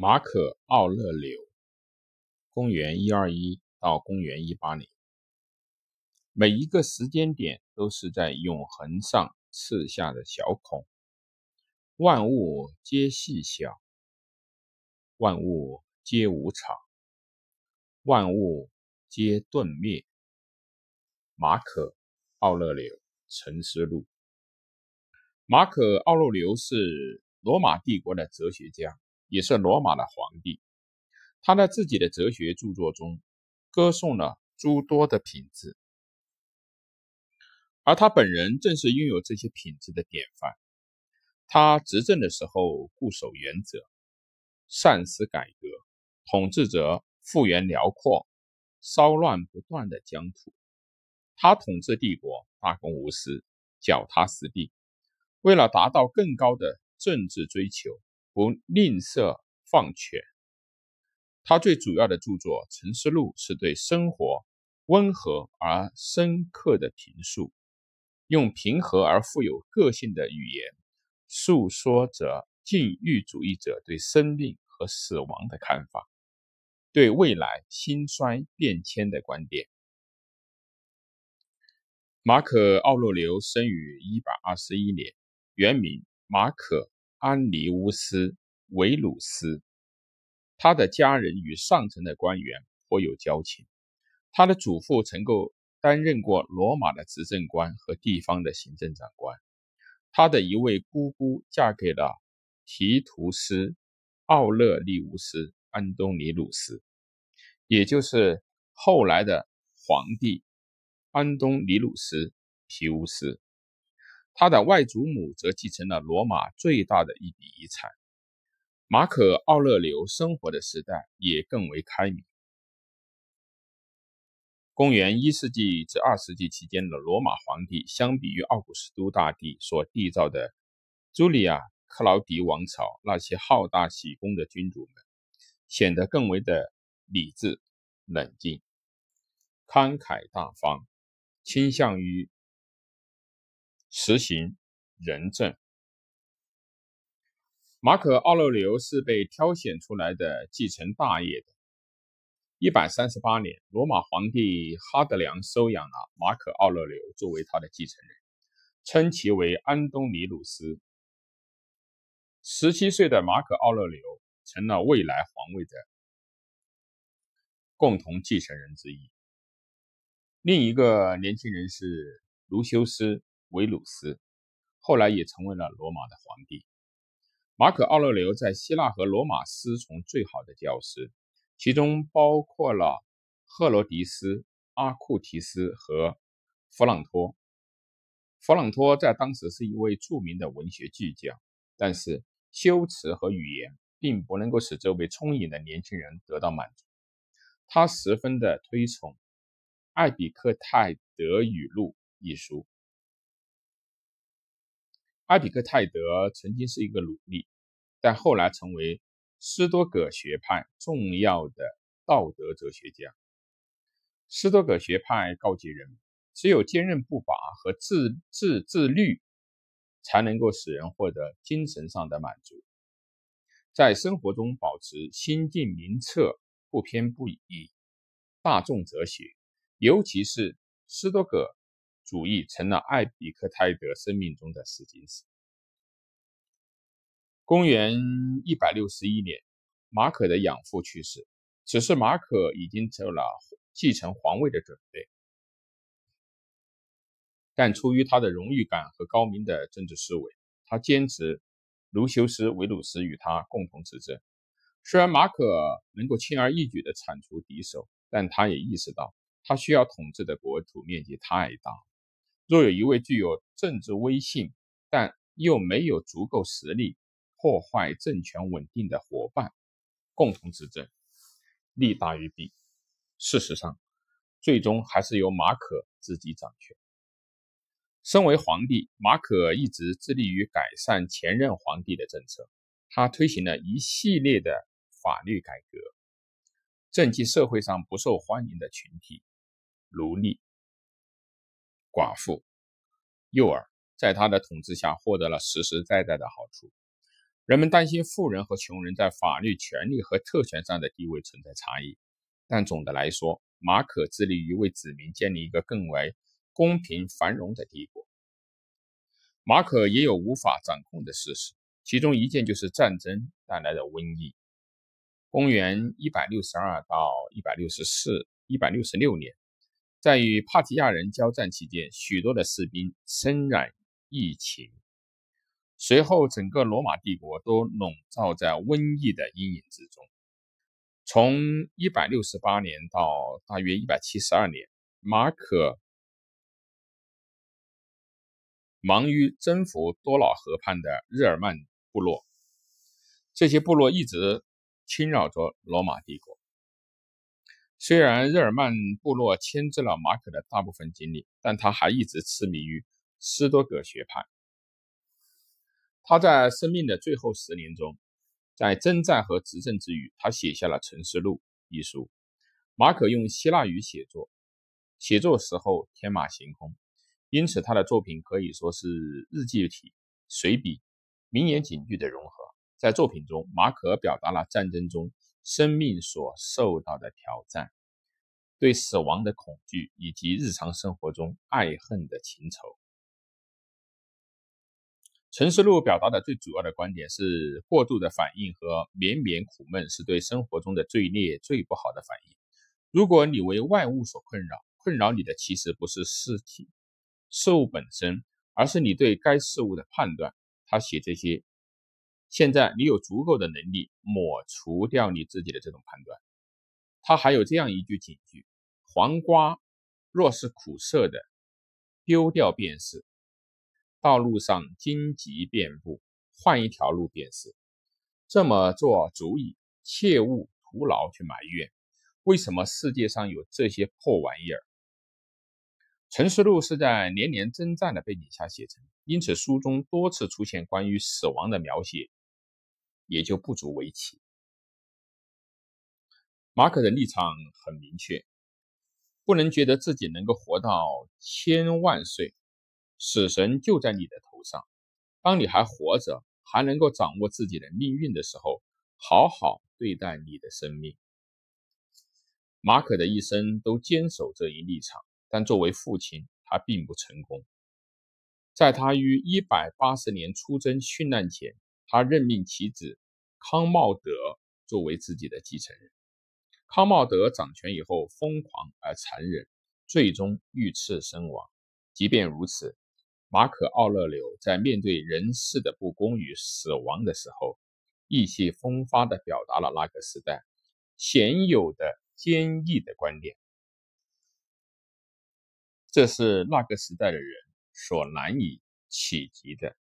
马可·奥勒留，公元一二一到公元一八年，每一个时间点都是在永恒上刺下的小孔。万物皆细小，万物皆无常，万物皆顿灭。马可·奥勒留《沉思录》。马可·奥勒留是罗马帝国的哲学家。也是罗马的皇帝，他在自己的哲学著作中歌颂了诸多的品质，而他本人正是拥有这些品质的典范。他执政的时候固守原则，善思改革，统治者复原辽阔，骚乱不断的疆土。他统治帝国大公无私，脚踏实地，为了达到更高的政治追求。不吝啬放权。他最主要的著作《沉思录》是对生活温和而深刻的评述，用平和而富有个性的语言诉说着禁欲主义者对生命和死亡的看法，对未来兴衰变迁的观点。马可·奥洛留生于一百二十一年，原名马可。安尼乌斯·维鲁斯，他的家人与上层的官员颇有交情。他的祖父曾够担任过罗马的执政官和地方的行政长官。他的一位姑姑嫁给了提图斯·奥勒利乌斯·安东尼鲁斯，也就是后来的皇帝安东尼鲁斯·皮乌斯。他的外祖母则继承了罗马最大的一笔遗产。马可·奥勒留生活的时代也更为开明。公元一世纪至二世纪期间的罗马皇帝，相比于奥古斯都大帝所缔造的朱利亚·克劳迪王朝那些好大喜功的君主们，显得更为的理智、冷静、慷慨大方，倾向于。实行仁政。马可·奥勒留是被挑选出来的继承大业的。一百三十八年，罗马皇帝哈德良收养了马可·奥勒留作为他的继承人，称其为安东尼鲁斯。十七岁的马可·奥勒留成了未来皇位的共同继承人之一。另一个年轻人是卢修斯。维鲁斯后来也成为了罗马的皇帝。马可·奥勒留在希腊和罗马师从最好的教师，其中包括了赫罗迪斯、阿库提斯和弗朗托。弗朗托在当时是一位著名的文学巨匠，但是修辞和语言并不能够使这位聪颖的年轻人得到满足。他十分的推崇《艾比克泰德语录》一书。阿比克泰德曾经是一个奴隶，但后来成为斯多葛学派重要的道德哲学家。斯多葛学派告诫人们，只有坚韧不拔和自自自律，才能够使人获得精神上的满足，在生活中保持心境明澈、不偏不倚。大众哲学，尤其是斯多葛。主义成了艾比克泰德生命中的试金石。公元一百六十一年，马可的养父去世，此时马可已经做了继承皇位的准备，但出于他的荣誉感和高明的政治思维，他坚持卢修斯·维鲁斯与他共同执政。虽然马可能够轻而易举地铲除敌手，但他也意识到他需要统治的国土面积太大。若有一位具有政治威信，但又没有足够实力破坏政权稳定的伙伴共同执政，利大于弊。事实上，最终还是由马可自己掌权。身为皇帝，马可一直致力于改善前任皇帝的政策。他推行了一系列的法律改革，政绩社会上不受欢迎的群体——奴隶。寡妇、幼儿在他的统治下获得了实实在在的好处。人们担心富人和穷人在法律权利和特权上的地位存在差异，但总的来说，马可致力于为子民建立一个更为公平繁荣的帝国。马可也有无法掌控的事实，其中一件就是战争带来的瘟疫。公元一百六十二到一百六十四、一百六十六年，在与帕提亚人交战期间，许多的士兵身染疫情。随后，整个罗马帝国都笼罩在瘟疫的阴影之中。从一百六十八年到大约一百七十二年，马可忙于征服多瑙河畔的日耳曼部落，这些部落一直。侵扰着罗马帝国。虽然日耳曼部落牵制了马可的大部分精力，但他还一直痴迷于斯多葛学派。他在生命的最后十年中，在征战和执政之余，他写下了《沉思录》一书。马可用希腊语写作，写作时候天马行空，因此他的作品可以说是日记体、随笔、名言警句的融合。在作品中，马可表达了战争中生命所受到的挑战、对死亡的恐惧以及日常生活中爱恨的情仇。《陈思录》表达的最主要的观点是：过度的反应和绵绵苦闷是对生活中的罪孽、最不好的反应。如果你为外物所困扰，困扰你的其实不是事体、事物本身，而是你对该事物的判断。他写这些。现在你有足够的能力抹除掉你自己的这种判断。他还有这样一句警句：“黄瓜若是苦涩的，丢掉便是；道路上荆棘遍布，换一条路便是。这么做足以，切勿徒劳去埋怨。为什么世界上有这些破玩意儿？”《陈思录》是在连年征战的背景下写成，因此书中多次出现关于死亡的描写。也就不足为奇。马可的立场很明确，不能觉得自己能够活到千万岁，死神就在你的头上。当你还活着，还能够掌握自己的命运的时候，好好对待你的生命。马可的一生都坚守这一立场，但作为父亲，他并不成功。在他于一百八十年出征殉难前。他任命其子康茂德作为自己的继承人。康茂德掌权以后，疯狂而残忍，最终遇刺身亡。即便如此，马可·奥勒留在面对人世的不公与死亡的时候，意气风发地表达了那个时代鲜有的坚毅的观点。这是那个时代的人所难以企及的。